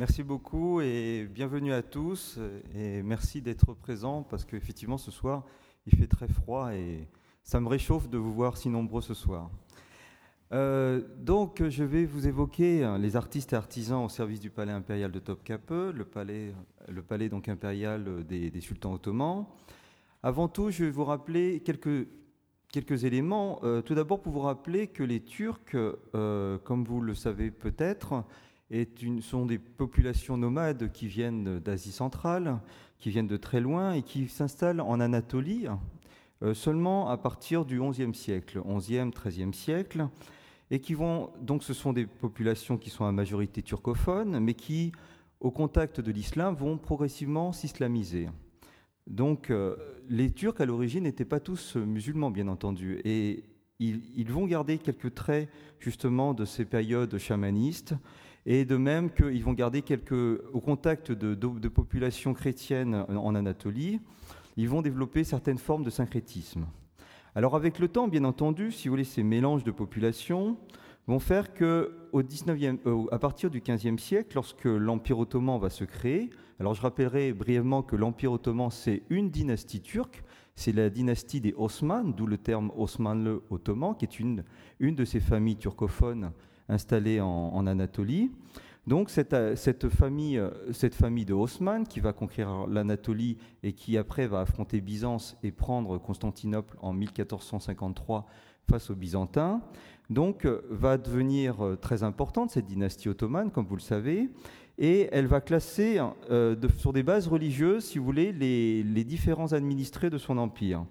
Merci beaucoup et bienvenue à tous. Et merci d'être présents parce qu'effectivement, ce soir, il fait très froid et ça me réchauffe de vous voir si nombreux ce soir. Euh, donc, je vais vous évoquer hein, les artistes et artisans au service du palais impérial de Topkapi, le palais, le palais donc impérial des, sultans ottomans. Avant tout, je vais vous rappeler quelques, quelques éléments. Euh, tout d'abord, pour vous rappeler que les Turcs, euh, comme vous le savez peut-être, sont des populations nomades qui viennent d'Asie centrale, qui viennent de très loin et qui s'installent en Anatolie seulement à partir du XIe siècle, XIe, XIIIe siècle et qui vont donc ce sont des populations qui sont à majorité turcophone, mais qui, au contact de l'islam, vont progressivement s'islamiser. Donc euh, les Turcs à l'origine n'étaient pas tous musulmans, bien entendu, et ils, vont garder quelques traits justement de ces périodes chamanistes, et de même qu'ils vont garder quelques, au contact de, populations chrétiennes en Anatolie, ils vont développer certaines formes de syncrétisme. Alors avec le temps, bien entendu, si vous voulez, ces mélanges de populations vont faire que au 19e, euh, à partir du XVe siècle, lorsque l'Empire ottoman va se créer, alors je rappellerai brièvement que l'Empire ottoman, c'est une dynastie turque, c'est la dynastie des Osman, d'où le terme Osmanlı ottoman, qui est une, une de ces familles turcophones installées en Anatolie. Donc euh, cette, famille, euh, cette famille de Haussmann qui va conquérir l'Anatolie et qui après va affronter Byzance et prendre Constantinople en 1453 face aux Byzantins, donc euh, va devenir très importante cette dynastie ottomane, comme vous le savez, et elle va classer sur des bases religieuses, si vous voulez, les différents administrés de son empire,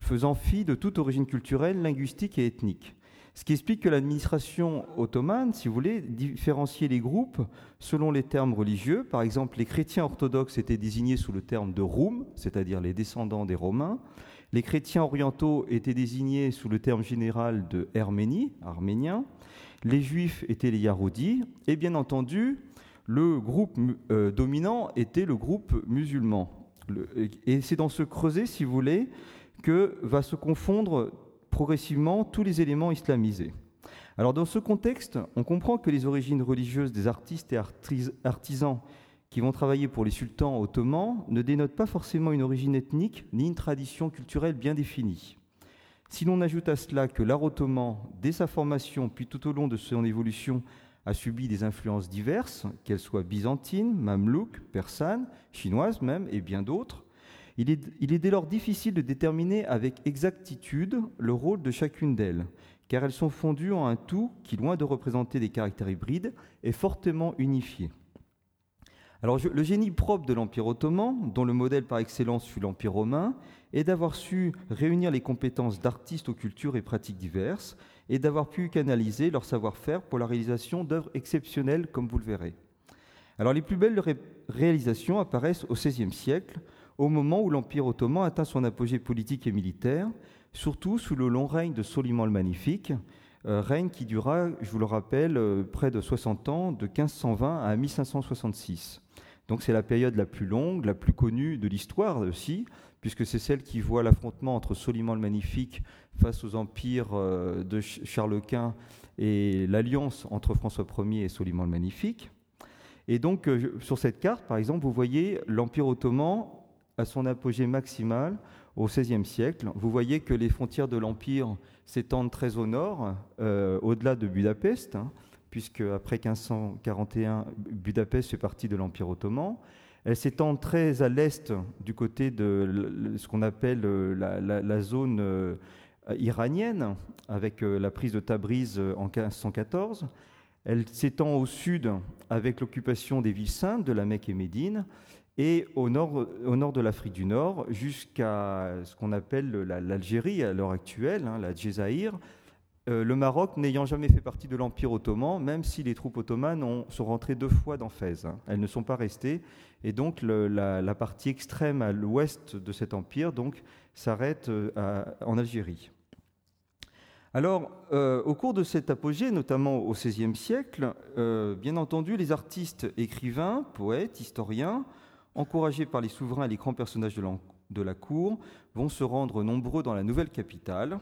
faisant fi de toute origine culturelle, linguistique et ethnique. Ce qui explique que l'administration ottomane, si vous voulez, différenciait les groupes selon les termes religieux. Par exemple, les chrétiens orthodoxes étaient désignés sous le terme de Roum, c'est-à-dire les descendants des Romains. Les chrétiens orientaux étaient désignés sous le terme général de Herménie, arménien. Les juifs étaient les Yaroudis. Et bien entendu, le groupe euh, dominant était le groupe musulman. et c'est dans ce creuset, si vous voulez, que va se confondre progressivement tous les éléments islamisés. Alors dans ce contexte, on comprend que les origines religieuses des artistes et artisans qui vont travailler pour les sultans ottomans ne dénotent pas forcément une origine ethnique ni une tradition culturelle bien définie. Si l'on ajoute à cela que l'art ottoman, dès sa formation puis tout au long de son évolution, a subi des influences diverses, qu'elles soient byzantines, mamelouques, persanes, chinoises même, et bien d'autres, il est, dès lors difficile de déterminer avec exactitude le rôle de chacune d'elles, car elles sont fondues en un tout qui, loin de représenter des caractères hybrides, est fortement unifié. Le génie propre de l'Empire ottoman, dont le modèle par excellence fut l'Empire romain, est d'avoir su réunir les compétences d'artistes aux cultures et pratiques diverses, et d'avoir pu canaliser leur savoir-faire pour la réalisation d'œuvres exceptionnelles, comme vous le verrez. Alors, les plus belles réalisations apparaissent au XVIe siècle, au moment où l'Empire ottoman atteint son apogée politique et militaire, surtout sous le long règne de Soliman le Magnifique, euh, règne qui dura, je vous le rappelle, euh, près de 60 ans, de 1520 à 1566. Donc c'est la période la plus longue, la plus connue de l'histoire aussi, puisque c'est celle qui voit l'affrontement entre Soliman le Magnifique face aux empires euh, de Charles Quint et l'alliance entre François Ier et Soliman le Magnifique. Et donc sur cette carte, par exemple, vous voyez l'Empire ottoman à son apogée maximale au XVIe siècle. Vous voyez que les frontières de l'Empire s'étendent très au nord, euh, au-delà de Budapest, hein, puisque après 1541, Budapest fait partie de l'Empire ottoman. Elles s'étendent très à l'est, du côté de ce qu'on appelle euh, la, zone euh, iranienne, avec la prise de Tabriz en 1514. Elle s'étend au sud avec l'occupation des villes saintes de la Mecque et Médine et au nord, au nord de l'Afrique du Nord, jusqu'à ce qu'on appelle l'Algérie à l'heure actuelle, hein, la Djezaïr, euh, le Maroc n'ayant jamais fait partie de l'Empire ottoman, même si les troupes ottomanes sont rentrées deux fois dans Fès. Hein. Elles ne sont pas restées, et donc la, partie extrême à l'ouest de cet empire s'arrête euh, en Algérie. Alors, euh, au cours de cet apogée, notamment au XVIe siècle, bien entendu, les artistes, écrivains, poètes, historiens, encouragés par les souverains et les grands personnages de la cour, vont se rendre nombreux dans la nouvelle capitale.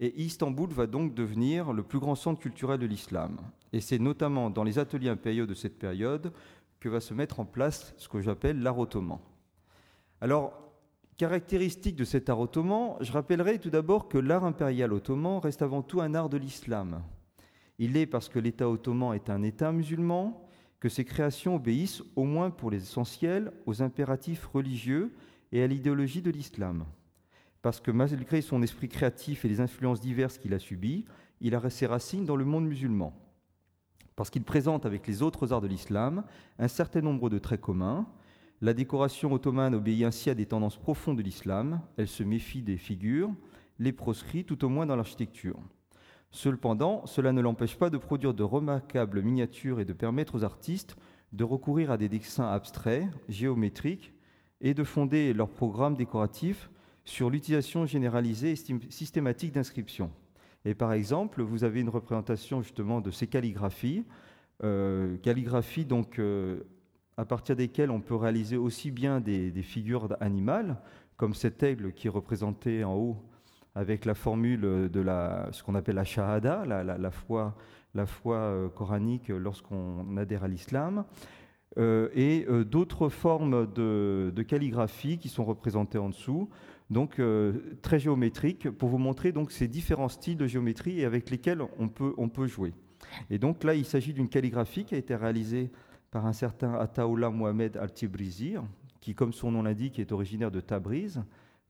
Et Istanbul va donc devenir le plus grand centre culturel de l'islam. Et c'est notamment dans les ateliers impériaux de cette période que va se mettre en place ce que j'appelle l'art ottoman. Alors, caractéristique de cet art ottoman, je rappellerai tout d'abord que l'art impérial ottoman reste avant tout un art de l'islam. Il est parce que l'État ottoman est un État musulman, que ses créations obéissent, au moins pour les essentiels, aux impératifs religieux et à l'idéologie de l'islam. Parce que malgré son esprit créatif et les influences diverses qu'il a subies, il a ses racines dans le monde musulman. Parce qu'il présente avec les autres arts de l'islam un certain nombre de traits communs. La décoration ottomane obéit ainsi à des tendances profondes de l'islam. Elle se méfie des figures, les proscrit tout au moins dans l'architecture. Cependant, cela ne l'empêche pas de produire de remarquables miniatures et de permettre aux artistes de recourir à des dessins abstraits, géométriques, et de fonder leurs programmes décoratifs sur l'utilisation généralisée et systématique d'inscriptions. Et par exemple, vous avez une représentation justement de ces calligraphies, euh, calligraphies donc euh, à partir desquelles on peut réaliser aussi bien des, des figures animales, comme cet aigle qui est représenté en haut avec la formule de ce qu'on appelle la shahada, la, foi, euh, coranique lorsqu'on adhère à l'islam, euh, et euh, d'autres formes de, calligraphie qui sont représentées en dessous, donc très géométriques, pour vous montrer donc ces différents styles de géométrie et avec lesquels on peut, jouer. Et donc là, il s'agit d'une calligraphie qui a été réalisée par un certain Ataullah Mohamed Al-Tibrizi, qui, comme son nom l'indique, est originaire de Tabriz,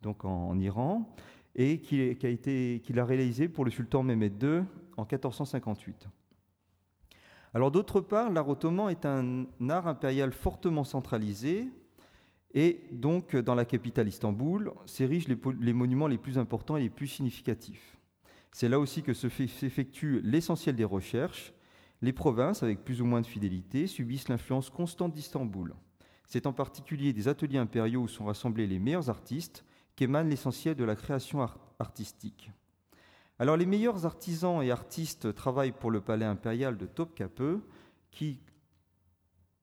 donc en Iran, et qu'il a, réalisé pour le sultan Mehmed II en 1458. Alors d'autre part, l'art ottoman est un art impérial fortement centralisé et donc dans la capitale Istanbul s'érigent les, les, monuments les plus importants et les plus significatifs. C'est là aussi que s'effectue l'essentiel des recherches. Les provinces, avec plus ou moins de fidélité, subissent l'influence constante d'Istanbul. C'est en particulier des ateliers impériaux où sont rassemblés les meilleurs artistes qu'émane l'essentiel de la création artistique. Alors les meilleurs artisans et artistes travaillent pour le palais impérial de Topkapi, qui,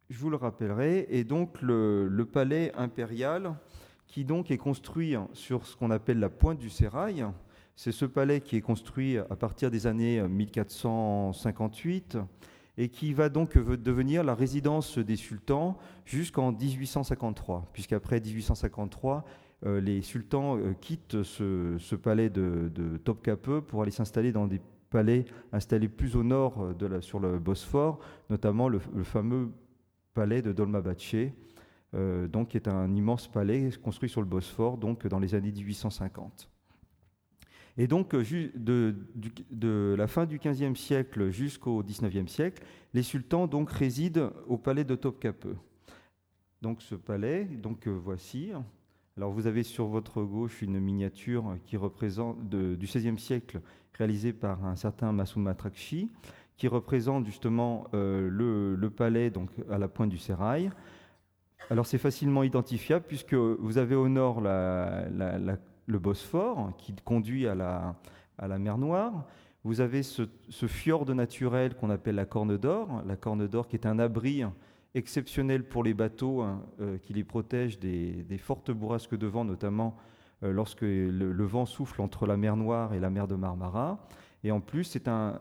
je vous le rappellerai, est donc le, palais impérial qui donc est construit sur ce qu'on appelle la pointe du sérail. C'est ce palais qui est construit à partir des années 1458 et qui va donc devenir la résidence des sultans jusqu'en 1853, puisqu'après 1853, euh, les sultans euh, quittent ce, palais de, de Topkapi pour aller s'installer dans des palais installés plus au nord euh, sur le Bosphore, notamment le, fameux palais de Dolmabahçe, donc qui est un immense palais construit sur le Bosphore, donc dans les années 1850. Et donc, de, de la fin du XVe siècle jusqu'au XIXe siècle, les sultans donc résident au palais de Topkapi. Donc, ce palais, donc voici, alors vous avez sur votre gauche une miniature qui représente du XVIe siècle réalisée par un certain Massoud Matrakchi, qui représente justement euh, le, palais donc à la pointe du sérail. Alors c'est facilement identifiable puisque vous avez au nord le Bosphore qui conduit à la, à la mer Noire. Vous avez ce, ce fjord naturel qu'on appelle la Corne d'Or, la Corne d'Or qui est un abri exceptionnel pour les bateaux hein, euh, qui les protègent des, fortes bourrasques de vent, notamment euh, lorsque le, vent souffle entre la mer Noire et la mer de Marmara. Et en plus, c'est un,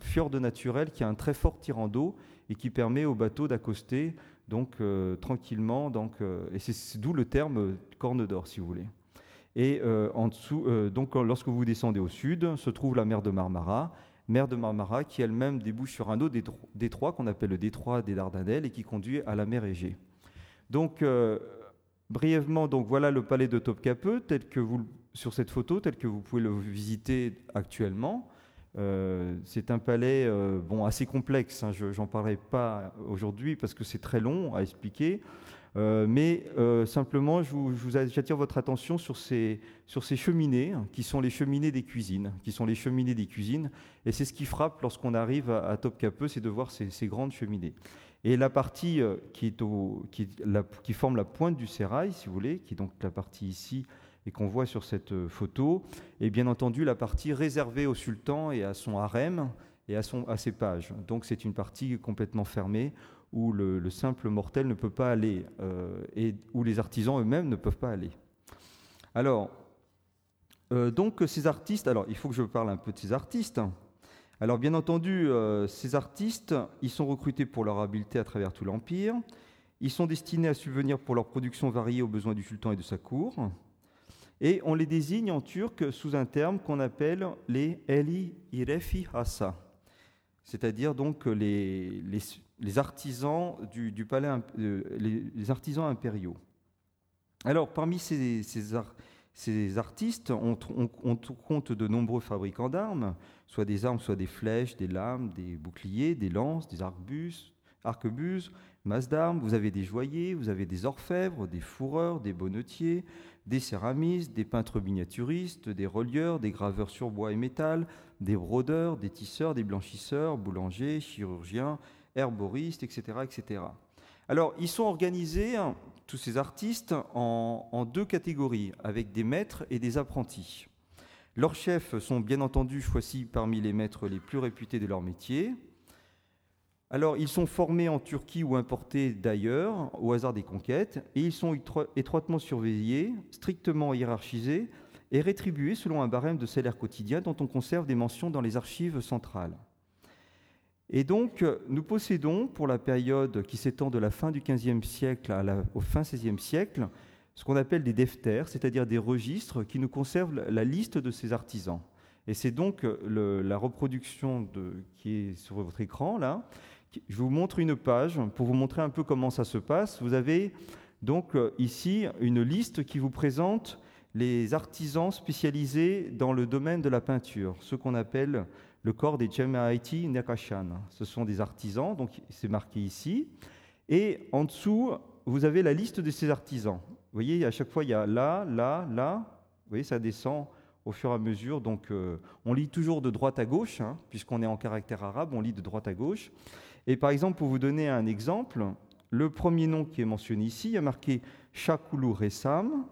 fjord naturel qui a un très fort tirant d'eau et qui permet aux bateaux d'accoster donc euh, tranquillement. Donc, et c'est d'où le terme corne d'or, si vous voulez. Et en dessous, donc lorsque vous descendez au sud, se trouve la mer de Marmara mer de Marmara, qui elle-même débouche sur un autre détroit qu'on appelle le détroit des Dardanelles et qui conduit à la mer Égée. Donc, euh, brièvement, donc voilà le palais de Topkapi, tel que vous, sur cette photo, tel que vous pouvez le visiter actuellement. Euh, c'est un palais euh, bon, assez complexe, hein, je n'en parlerai pas aujourd'hui parce que c'est très long à expliquer. Euh, mais euh, simplement, je vous, j'attire votre attention sur ces, sur ces cheminées, qui sont les cheminées des cuisines, qui sont les cheminées des cuisines. Et c'est ce qui frappe lorsqu'on arrive à, Topkapi, c'est de voir ces, grandes cheminées. Et la partie euh, qui, forme la pointe du sérail, si vous voulez, qui est donc la partie ici et qu'on voit sur cette photo, est bien entendu la partie réservée au sultan et à son harem et à, son, à ses pages. Donc c'est une partie complètement fermée où le, simple mortel ne peut pas aller euh, et où les artisans eux-mêmes ne peuvent pas aller. Alors, euh, donc ces artistes, alors il faut que je parle un peu de ces artistes. Alors bien entendu, ces artistes, ils sont recrutés pour leur habileté à travers tout l'Empire. Ils sont destinés à subvenir pour leur production variée aux besoins du sultan et de sa cour. Et on les désigne en turc sous un terme qu'on appelle les Eli Irefi Hassa, c'est-à-dire donc les, les, artisans du, palais, euh, les, artisans impériaux. Alors, parmi ces, artistes, on, compte de nombreux fabricants d'armes, soit des armes, soit des flèches, des lames, des boucliers, des lances, des arquebuses, arquebuses masses d'armes. Vous avez des joailliers, vous avez des orfèvres, des fourreurs, des bonnetiers, des céramistes, des peintres miniaturistes, des relieurs, des graveurs sur bois et métal, des brodeurs, des tisseurs, des blanchisseurs, boulangers, chirurgiens, herboristes, etc. etc. Alors, ils sont organisés, hein, tous ces artistes, en, en, deux catégories, avec des maîtres et des apprentis. Leurs chefs sont bien entendu choisis parmi les maîtres les plus réputés de leur métier. Alors, ils sont formés en Turquie ou importés d'ailleurs, au hasard des conquêtes, et ils sont étroitement surveillés, strictement hiérarchisés et rétribués selon un barème de salaire quotidien dont on conserve des mentions dans les archives centrales. Et donc, nous possédons, pour la période qui s'étend de la fin du XVe siècle à la, au fin XVIe siècle, ce qu'on appelle des defters, c'est-à-dire des registres qui nous conservent la liste de ces artisans. Et c'est donc la reproduction qui est sur votre écran, là, je vous montre une page pour vous montrer un peu comment ça se passe. Vous avez donc euh, ici une liste qui vous présente les artisans spécialisés dans le domaine de la peinture, ce qu'on appelle le corps des Jemaati Nakashan. Ce sont des artisans, donc c'est marqué ici. Et en dessous, vous avez la liste de ces artisans. Vous voyez, à chaque fois, il y a là, là, là. Vous voyez, ça descend au fur et à mesure. Donc, euh, on lit toujours de droite à gauche, hein, puisqu'on est en caractère arabe, on lit de droite à gauche. Et par exemple, pour vous donner un exemple, le premier nom qui est mentionné ici, il y a marqué Shakulu Resam,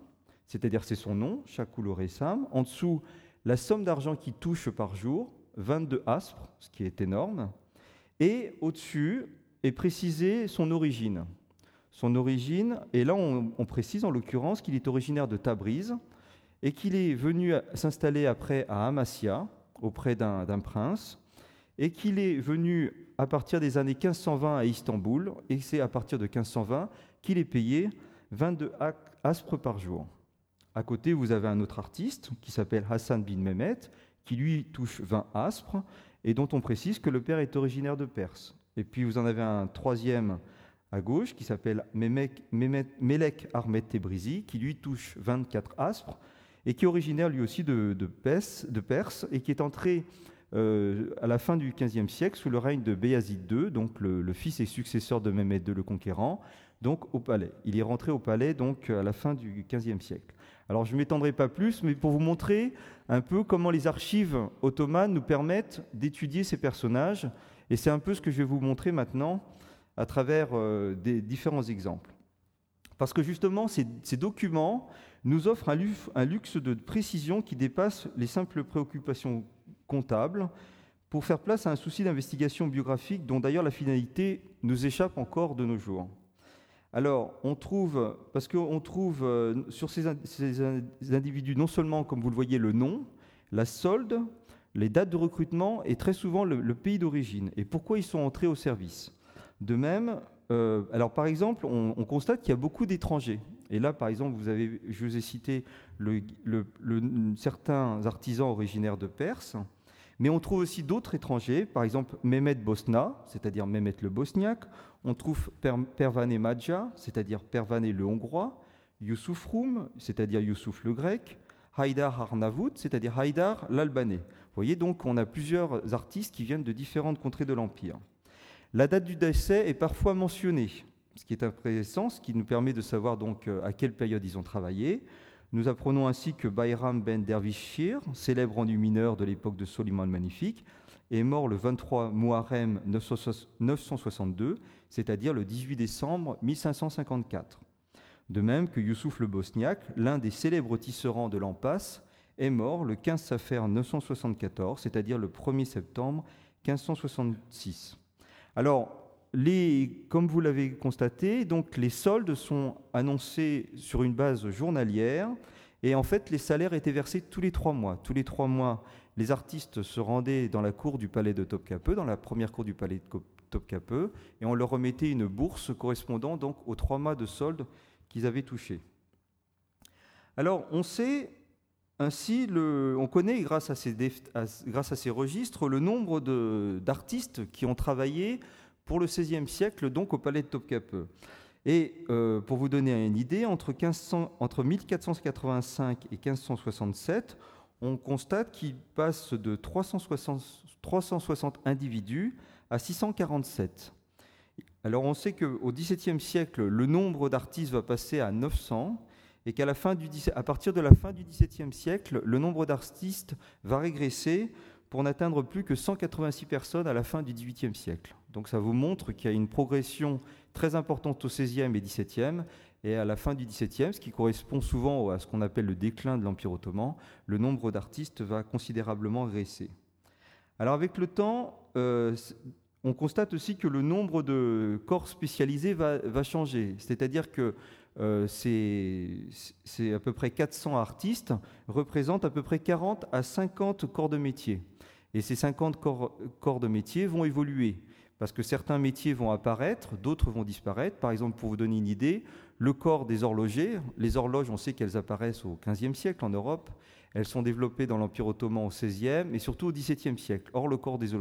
c'est-à-dire c'est son nom, Shakulu Resam. En dessous, la somme d'argent qu'il touche par jour, 22 aspres, ce qui est énorme. Et au-dessus est précisé son origine. Son origine, et là on, précise en l'occurrence qu'il est originaire de Tabriz et qu'il est venu s'installer après à Amasya, auprès d'un prince, et qu'il est venu à partir des années 1520 à Istanbul, et c'est à partir de 1520 qu'il est payé 22 aspres par jour. À côté, vous avez un autre artiste qui s'appelle Hassan bin Mehmet, qui lui touche 20 aspres, et dont on précise que le père est originaire de Perse. Et puis vous en avez un troisième à gauche qui s'appelle Melek Ahmed Tebrizi, qui lui touche 24 aspres, et qui est originaire lui aussi de Perse, et qui est entré euh, à la fin du XVe siècle, sous le règne de Béazid II, donc le, fils et successeur de Mehmed II le Conquérant, donc au palais. Il est rentré au palais donc à la fin du XVe siècle. Alors je ne m'étendrai pas plus, mais pour vous montrer un peu comment les archives ottomanes nous permettent d'étudier ces personnages, et c'est un peu ce que je vais vous montrer maintenant à travers euh, des différents exemples. Parce que justement, ces, documents nous offrent un, luxe de précision qui dépasse les simples préoccupations comptable pour faire place à un souci d'investigation biographique dont d'ailleurs la finalité nous échappe encore de nos jours. Alors, on trouve, parce qu'on trouve euh, sur ces, individus non seulement, comme vous le voyez, le nom, la solde, les dates de recrutement et très souvent le, pays d'origine et pourquoi ils sont entrés au service. De même, euh, alors par exemple, on, constate qu'il y a beaucoup d'étrangers. Et là, par exemple, vous avez, je vous ai cité certains artisans originaires de Perse mais on trouve aussi d'autres étrangers, par exemple Mehmet Bosna, c'est-à-dire Mehmet le Bosniaque. On trouve Pervane Madja, c'est-à-dire Pervane le Hongrois. Youssouf Roum, c'est-à-dire Youssouf le Grec. Haïdar Arnavout, c'est-à-dire Haïdar l'Albanais. Vous voyez donc qu'on a plusieurs artistes qui viennent de différentes contrées de l'Empire. La date du décès est parfois mentionnée, ce qui est intéressant, ce qui nous permet de savoir donc à quelle période ils ont travaillé. Nous apprenons ainsi que Bayram ben Dervishir, célèbre enlumineur de l'époque de Soliman le Magnifique, est mort le 23 Muharrem 962, c'est-à-dire le 18 décembre 1554. De même que Youssouf le Bosniaque, l'un des célèbres tisserands de l'Ampas, est mort le 15 Safer 974, c'est-à-dire le 1er septembre 1566. Alors, comme vous l'avez constaté, donc les soldes sont annoncés sur une base journalière et en fait les salaires étaient versés tous les trois mois. Tous les trois mois, les artistes se rendaient dans la cour du palais de Topkapi, dans la première cour du palais de Topkapi, et on leur remettait une bourse correspondant donc aux trois mois de solde qu'ils avaient touchés. Alors, on sait ainsi, on connaît grâce à, ces, registres le nombre d'artistes qui ont travaillé pour le XVIe siècle, donc au palais de Topkapi. Et euh, pour vous donner une idée, entre, 1500, entre 1485 et 1567, on constate qu'il passe de 360, 360 individus à 647. Alors on sait qu'au XVIIe siècle, le nombre d'artistes va passer à 900 et qu'à partir de la fin du XVIIe siècle, le nombre d'artistes va régresser pour n'atteindre plus que 186 personnes à la fin du XVIIIe siècle. Donc ça vous montre qu'il y a une progression très importante au XVIe et XVIIe, et à la fin du XVIIe, ce qui correspond souvent à ce qu'on appelle le déclin de l'Empire ottoman, le nombre d'artistes va considérablement régresser. Alors avec le temps, euh, on constate aussi que le nombre de corps spécialisés va, changer. C'est-à-dire que euh, c'est à peu près 400 artistes représentent à peu près 40 à 50 corps de métier. Et ces 50 corps, corps de métier vont évoluer parce que certains métiers vont apparaître, d'autres vont disparaître. Par exemple, pour vous donner une idée, le corps des horlogers, les horloges, on sait qu'elles apparaissent au XVe siècle en Europe, elles sont développées dans l'Empire ottoman au XVIe et surtout au XVIIe siècle. Or, le corps des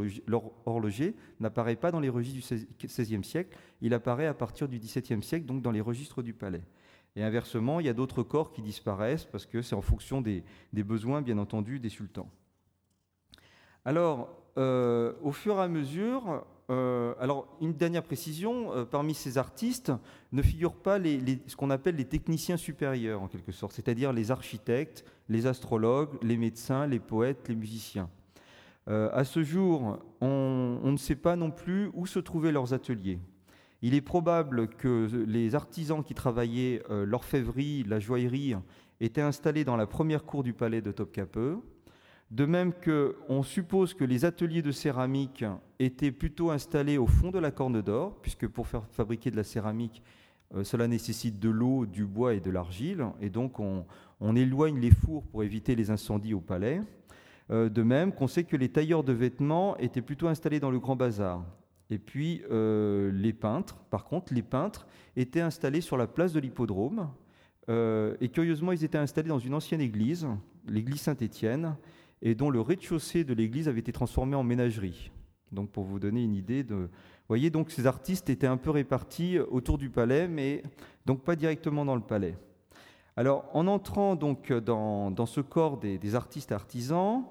horlogers n'apparaît pas dans les registres du XVIe siècle, il apparaît à partir du XVIIe siècle, donc dans les registres du palais. Et inversement, il y a d'autres corps qui disparaissent parce que c'est en fonction des, besoins, bien entendu, des sultans. Alors, euh, au fur et à mesure, euh, alors, une dernière précision, euh, parmi ces artistes ne figurent pas ce qu'on appelle les techniciens supérieurs, en quelque sorte, c'est-à-dire les architectes, les astrologues, les médecins, les poètes, les musiciens. Euh, à ce jour, on, ne sait pas non plus où se trouvaient leurs ateliers. Il est probable que les artisans qui travaillaient l'orfèvrerie, la joaillerie, étaient installés dans la première cour du palais de Topkapi, de même qu'on suppose que les ateliers de céramique étaient plutôt installés au fond de la corne d'or, puisque pour faire fabriquer de la céramique, euh, cela nécessite de l'eau, du bois et de l'argile, et donc on, éloigne les fours pour éviter les incendies au palais. Euh, de même qu'on sait que les tailleurs de vêtements étaient plutôt installés dans le grand bazar. Et puis euh, les peintres, par contre, les peintres étaient installés sur la place de l'hippodrome, et curieusement, ils étaient installés dans une ancienne église, l'église Saint-Étienne, et dont le rez-de-chaussée de l'église avait été transformé en ménagerie. Donc pour vous donner une idée voyez, donc ces artistes étaient un peu répartis autour du palais, mais donc pas directement dans le palais. Alors en entrant donc dans, ce corps des, artistes artisans,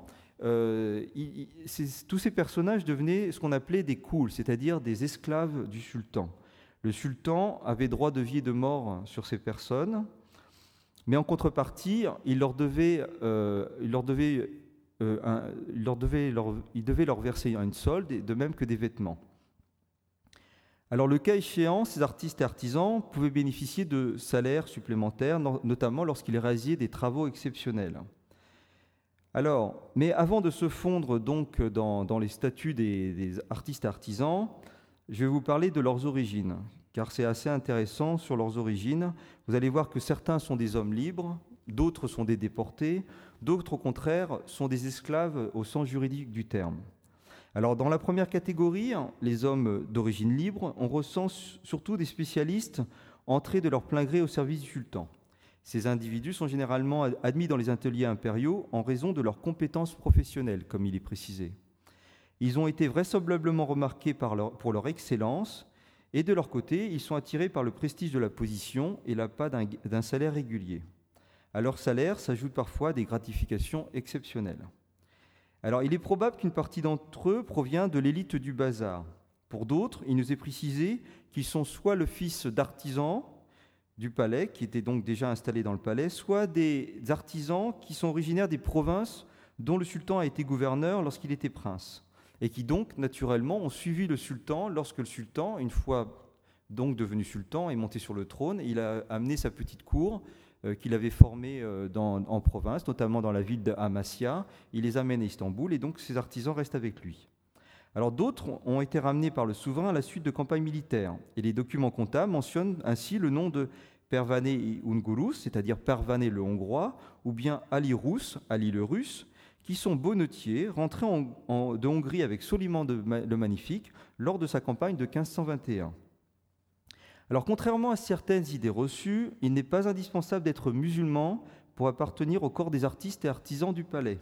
euh, tous ces personnages devenaient ce qu'on appelait des kouls, c'est-à-dire des esclaves du sultan. Le sultan avait droit de vie et de mort sur ces personnes, mais en contrepartie, il leur devait, euh, il leur devait euh, il, leur leur, verser une solde, de même que des vêtements. Alors le cas échéant, ces artistes et artisans pouvaient bénéficier de salaires supplémentaires, notamment lorsqu'ils réalisaient des travaux exceptionnels. Alors, mais avant de se fondre donc dans, les statuts des, des, artistes et artisans, je vais vous parler de leurs origines, car c'est assez intéressant sur leurs origines. Vous allez voir que certains sont des hommes libres, d'autres sont des déportés, D'autres, au contraire, sont des esclaves au sens juridique du terme. Alors, dans la première catégorie, les hommes d'origine libre, on ressent surtout des spécialistes entrés de leur plein gré au service du sultan. Ces individus sont généralement admis dans les ateliers impériaux en raison de leurs compétences professionnelles, comme il est précisé. Ils ont été vraisemblablement remarqués pour leur excellence, et de leur côté, ils sont attirés par le prestige de la position et l'appât d'un salaire régulier. À leur salaire s'ajoutent parfois des gratifications exceptionnelles. Alors, il est probable qu'une partie d'entre eux provient de l'élite du bazar. Pour d'autres, il nous est précisé qu'ils sont soit le fils d'artisans du palais, qui étaient donc déjà installés dans le palais, soit des artisans qui sont originaires des provinces dont le sultan a été gouverneur lorsqu'il était prince, et qui donc, naturellement, ont suivi le sultan lorsque le sultan, une fois donc devenu sultan, est monté sur le trône, il a amené sa petite cour qu'il avait formés euh, en province, notamment dans la ville de Amasya. Il les amène à Istanbul et donc ces artisans restent avec lui. Alors d'autres ont été ramenés par le souverain à la suite de campagnes militaires. Et les documents comptables mentionnent ainsi le nom de Pervané Ungurus, c'est-à-dire Pervané le Hongrois, ou bien Ali Rus, Ali le Russe, qui sont bonnetiers, rentrés de Hongrie avec Soliman le Magnifique lors de sa campagne de 1521. Alors contrairement à certaines idées reçues, il n'est pas indispensable d'être musulman pour appartenir au corps des artistes et artisans du palais.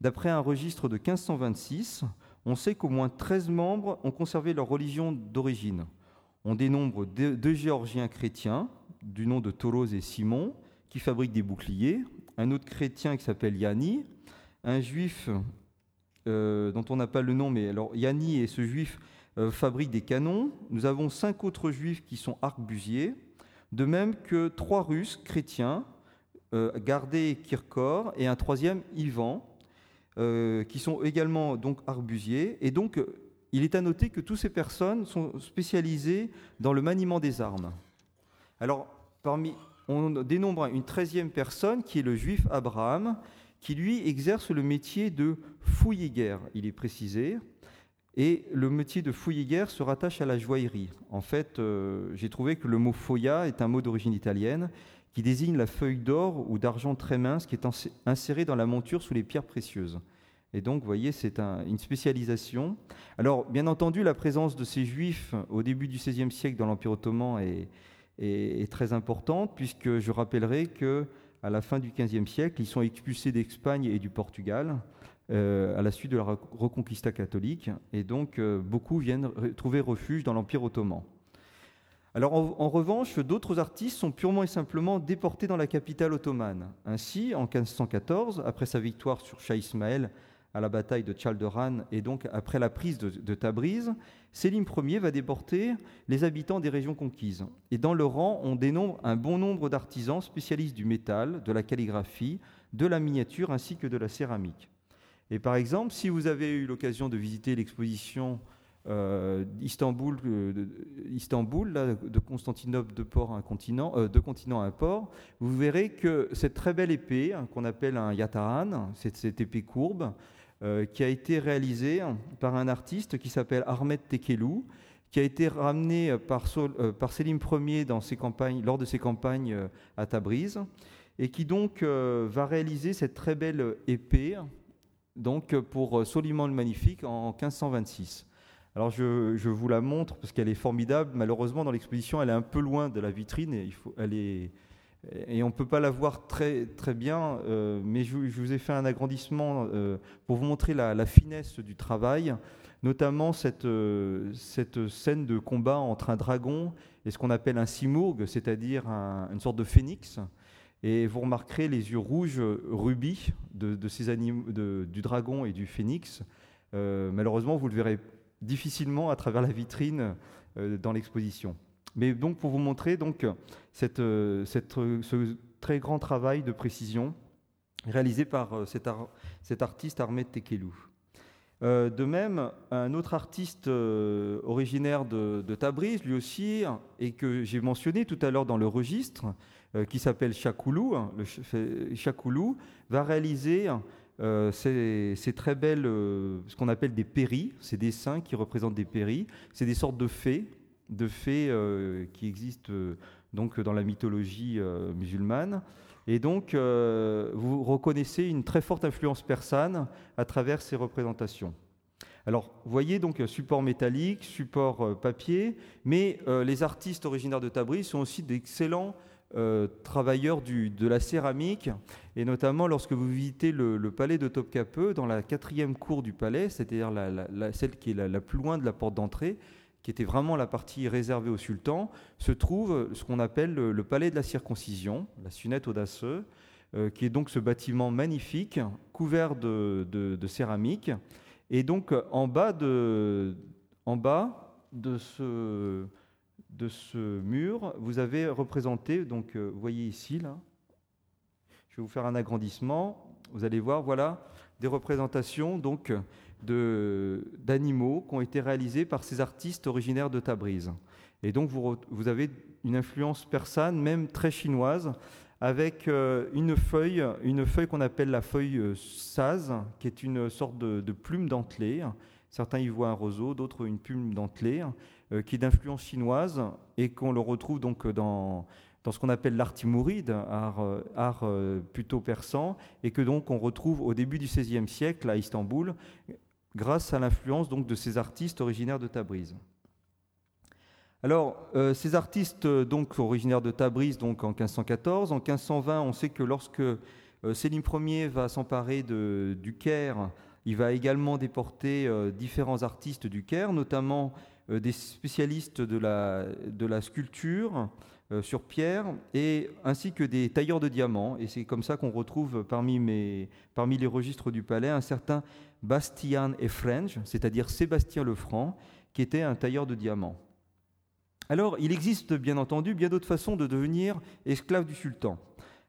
D'après un registre de 1526, on sait qu'au moins 13 membres ont conservé leur religion d'origine. On dénombre deux, Géorgiens chrétiens, du nom de Tolos et Simon, qui fabriquent des boucliers, un autre chrétien qui s'appelle Yanni, un juif euh, dont on n'a pas le nom, mais alors Yanni et ce juif euh, fabriquent des canons. Nous avons cinq autres juifs qui sont arquebusiers, de même que trois Russes chrétiens, euh, Gardé Kirkor, et un troisième Ivan, euh, qui sont également donc arbusiers. Et donc, euh, il est à noter que toutes ces personnes sont spécialisées dans le maniement des armes. Alors, on dénombre une treizième personne qui est le juif Abraham, qui lui exerce le métier de fouillis-guerre, il est précisé. Et le métier de fouillis-guerre se rattache à la joaillerie. En fait, euh, j'ai trouvé que le mot foia est un mot d'origine italienne qui désigne la feuille d'or ou d'argent très mince qui est insérée dans la monture sous les pierres précieuses. Et donc, vous voyez, c'est une spécialisation. Alors, bien entendu, la présence de ces juifs au début du XVIe siècle dans l'Empire ottoman est, est, très importante, puisque je rappellerai que à la fin du XVe siècle, ils sont expulsés d'Espagne et du Portugal euh, à la suite de la Reconquista catholique, et donc euh, beaucoup viennent trouver refuge dans l'Empire ottoman. Alors en, revanche, d'autres artistes sont purement et simplement déportés dans la capitale ottomane. Ainsi, en 1514, après sa victoire sur Shah Ismaël à la bataille de Chalderan et donc après la prise de, Tabriz, Sélim Ier va déporter les habitants des régions conquises. Et dans le rang, on dénombre un bon nombre d'artisans spécialistes du métal, de la calligraphie, de la miniature ainsi que de la céramique. Et par exemple, si vous avez eu l'occasion de visiter l'exposition euh, Istanbul, euh, de Constantinople de port à un continent, euh, de continent à un port, vous verrez que cette très belle épée hein, qu'on appelle un yataran, c'est cette épée courbe, qui a été réalisée par un artiste qui s'appelle Ahmed Tekelou, qui a été ramené par, par Selim Ier dans ses campagnes, lors de ses campagnes à Tabriz, et qui donc va réaliser cette très belle épée donc pour Soliman le Magnifique en 1526. Alors je, vous la montre parce qu'elle est formidable. Malheureusement, dans l'exposition, elle est un peu loin de la vitrine et, il faut, et on ne peut pas la voir très, bien, euh, mais je, vous ai fait un agrandissement euh, pour vous montrer la, finesse du travail, notamment cette, euh, scène de combat entre un dragon et ce qu'on appelle un simurg, c'est-à-dire une sorte de phénix. Et vous remarquerez les yeux rouges rubis de, ces animaux, du dragon et du phénix. malheureusement, vous le verrez difficilement à travers la vitrine euh, dans l'exposition. Mais donc pour vous montrer donc cette, euh, ce très grand travail de précision réalisé par euh, cet, cet artiste Ahmed Tekelou. de même, un autre artiste originaire de, de, Tabriz, lui aussi, et que j'ai mentionné tout à l'heure dans le registre, qui s'appelle Chakoulou, hein, le va réaliser euh, c'est très belle, euh, ce qu'on appelle des péris, ces dessins qui représentent des péris. C'est des sortes de fées, de fées euh, qui existent donc dans la mythologie musulmane. Et donc, vous reconnaissez une très forte influence persane à travers ces représentations. Alors, vous voyez donc support métallique, support papier, mais les artistes originaires de Tabriz sont aussi d'excellents euh, travailleurs de la céramique, et notamment lorsque vous visitez le, palais de Topkapi, dans la quatrième cour du palais, c'est-à-dire celle qui est la, plus loin de la porte d'entrée, qui était vraiment la partie réservée au sultan, se trouve ce qu'on appelle le, palais de la circoncision, la Sunette Audace, euh, qui est donc ce bâtiment magnifique, couvert de, céramique. Et donc en bas de, en bas de ce de ce mur, vous avez représenté, donc euh, vous voyez ici, là, je vais vous faire un agrandissement, vous allez voir, voilà, des représentations donc d'animaux qui ont été réalisées par ces artistes originaires de Tabriz. Et donc vous, vous avez une influence persane, même très chinoise, avec euh, une feuille, une feuille qu'on appelle la feuille euh, saz, qui est une sorte de, de plume dentelée. Certains y voient un roseau, d'autres une plume dentelée. Euh, qui est d'influence chinoise et qu'on le retrouve donc dans, dans ce qu'on appelle l'art timouride, art, plutôt persan, et que donc on retrouve au début du XVIe siècle à Istanbul, grâce à l'influence donc de ces artistes originaires de Tabriz. Alors, ces artistes donc originaires de Tabriz, donc en 1514, en 1520, on sait que lorsque Sélim Ier va s'emparer du Caire, il va également déporter différents artistes du Caire, notamment euh, des spécialistes de la, sculpture euh, sur pierre, et, ainsi que des tailleurs de diamants. Et c'est comme ça qu'on retrouve parmi, les registres du palais un certain Bastian Efrenge, c'est-à-dire Sébastien Lefranc, qui était un tailleur de diamants. Alors, il existe bien entendu bien d'autres façons de devenir esclave du sultan.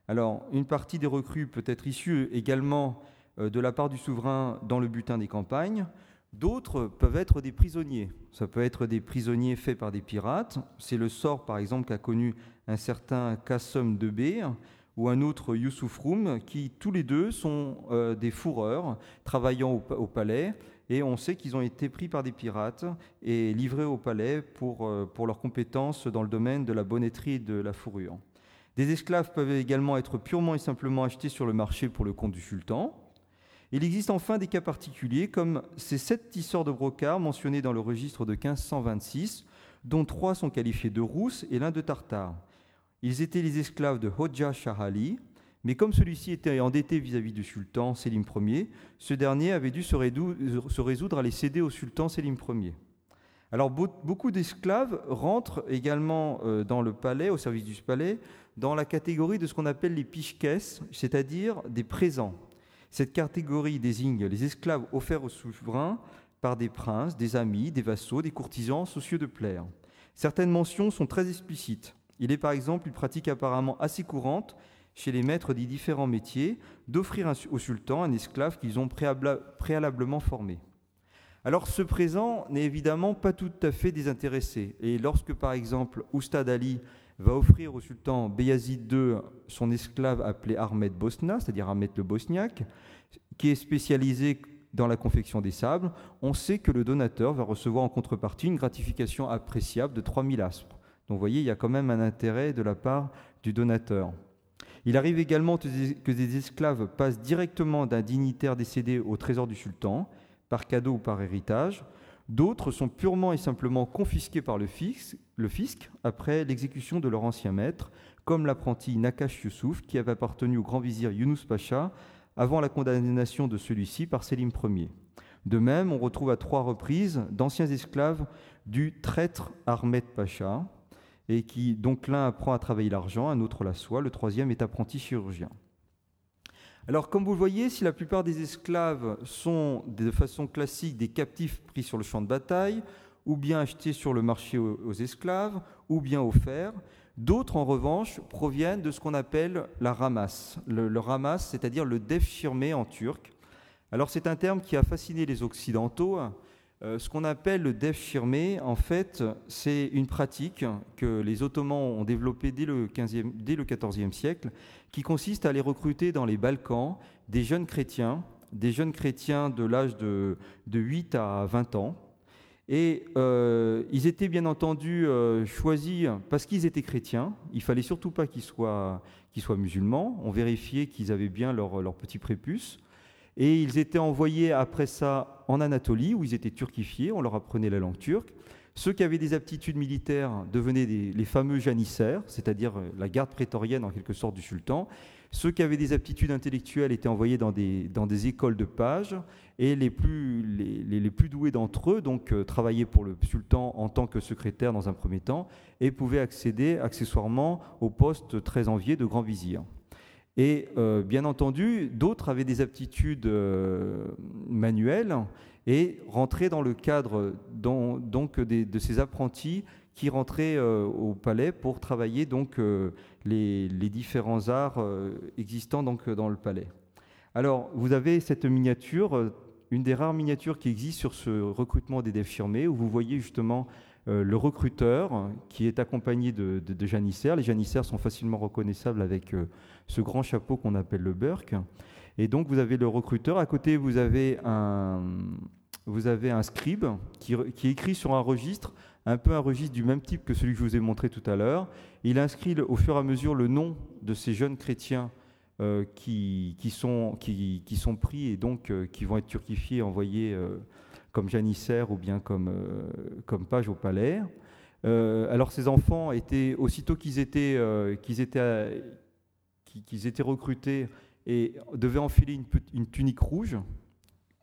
Alors, une partie des recrues peut être issue également euh, de la part du souverain dans le butin des campagnes. D'autres peuvent être des prisonniers. Ça peut être des prisonniers faits par des pirates. C'est le sort, par exemple, qu'a connu un certain Kassem de ou un autre Youssouf Roum, qui tous les deux sont euh, des fourreurs travaillant au, palais. Et on sait qu'ils ont été pris par des pirates et livrés au palais pour, euh, pour leurs compétences dans le domaine de la bonnetterie et de la fourrure. Des esclaves peuvent également être purement et simplement achetés sur le marché pour le compte du sultan. Il existe enfin des cas particuliers, comme ces sept tisseurs de brocart mentionnés dans le registre de 1526, dont trois sont qualifiés de rousses et l'un de tartare. Ils étaient les esclaves de Hodja Shahali, mais comme celui-ci était endetté vis-à-vis du sultan Selim Ier, ce dernier avait dû se résoudre à les céder au sultan Selim Ier. Alors beaucoup d'esclaves rentrent également euh, dans le palais, au service du palais, dans la catégorie de ce qu'on appelle les pichkes, c'est-à-dire des présents. Cette catégorie désigne les esclaves offerts aux souverains par des princes, des amis, des vassaux, des courtisans soucieux de plaire. Certaines mentions sont très explicites. Il est par exemple une pratique apparemment assez courante chez les maîtres des différents métiers d'offrir au sultan un esclave qu'ils ont préalablement formé. Alors ce présent n'est évidemment pas tout à fait désintéressé. Et lorsque par exemple Oustad Ali va offrir au sultan Beyazid II son esclave appelé Ahmed Bosna, c'est-à-dire Ahmed le Bosniaque, qui est spécialisé dans la confection des sables, on sait que le donateur va recevoir en contrepartie une gratification appréciable de 3000 aspres. Donc vous voyez, il y a quand même un intérêt de la part du donateur. Il arrive également que des esclaves passent directement d'un dignitaire décédé au trésor du sultan, par cadeau ou par héritage, D'autres sont purement et simplement confisqués par le fisc, après l'exécution de leur ancien maître, comme l'apprenti Nakash Youssouf qui avait appartenu au grand vizir Yunus Pacha avant la condamnation de celui-ci par Selim Ier. De même, on retrouve à trois reprises d'anciens esclaves du traître Ahmed Pacha, et qui donc l'un apprend à travailler l'argent, un autre la soie, le troisième est apprenti chirurgien. Alors, comme vous le voyez, si la plupart des esclaves sont de façon classique des captifs pris sur le champ de bataille, ou bien achetés sur le marché aux esclaves, ou bien offerts, d'autres, en revanche, proviennent de ce qu'on appelle la ramasse. Le, ramasse, c'est-à-dire le defshirme en turc. Alors, c'est un terme qui a fasciné les Occidentaux. Euh, ce qu'on appelle le defshirme, en fait, c'est une pratique que les Ottomans ont développée dès le, 15e, dès le XIVe siècle qui consiste à aller recruter dans les Balkans des jeunes chrétiens, des jeunes chrétiens de l'âge de, 8 à 20 ans. Et euh, ils étaient bien entendu euh, choisis parce qu'ils étaient chrétiens. Il fallait surtout pas qu'ils soient, musulmans. On vérifiait qu'ils avaient bien leur, petit prépuce. Et ils étaient envoyés après ça en Anatolie, où ils étaient turquifiés. On leur apprenait la langue turque. Ceux qui avaient des aptitudes militaires devenaient les fameux janissaires, c'est-à-dire euh, la garde prétorienne en quelque sorte du sultan. Ceux qui avaient des aptitudes intellectuelles étaient envoyés dans des, écoles de pages et les plus, les, les plus doués d'entre eux donc euh, travaillaient pour le sultan en tant que secrétaire dans un premier temps et pouvaient accéder accessoirement au poste très envié de grand vizir. Et euh, bien entendu, d'autres avaient des aptitudes manuelles et rentrer dans le cadre donc de ces apprentis qui rentraient euh, au palais pour travailler donc euh, les, différents arts euh, existants donc dans le palais. Alors vous avez cette miniature, une des rares miniatures qui existe sur ce recrutement des défirmés, où vous voyez justement le recruteur qui est accompagné de, janissaires. Les janissaires sont facilement reconnaissables avec ce grand chapeau qu'on appelle le burk. Et donc vous avez le recruteur. À côté, vous avez un, vous avez un scribe qui, écrit sur un registre un peu un registre du même type que celui que je vous ai montré tout à l'heure. Il inscrit au fur et à mesure le nom de ces jeunes chrétiens euh, qui, sont, qui, sont, pris et donc euh, qui vont être turquifiés, envoyés euh, comme janissaires ou bien comme, comme pages au palais. alors ces enfants étaient, aussitôt qu'ils étaient, qu'ils étaient, qu'ils étaient recrutés, et devaient enfiler une, une tunique rouge,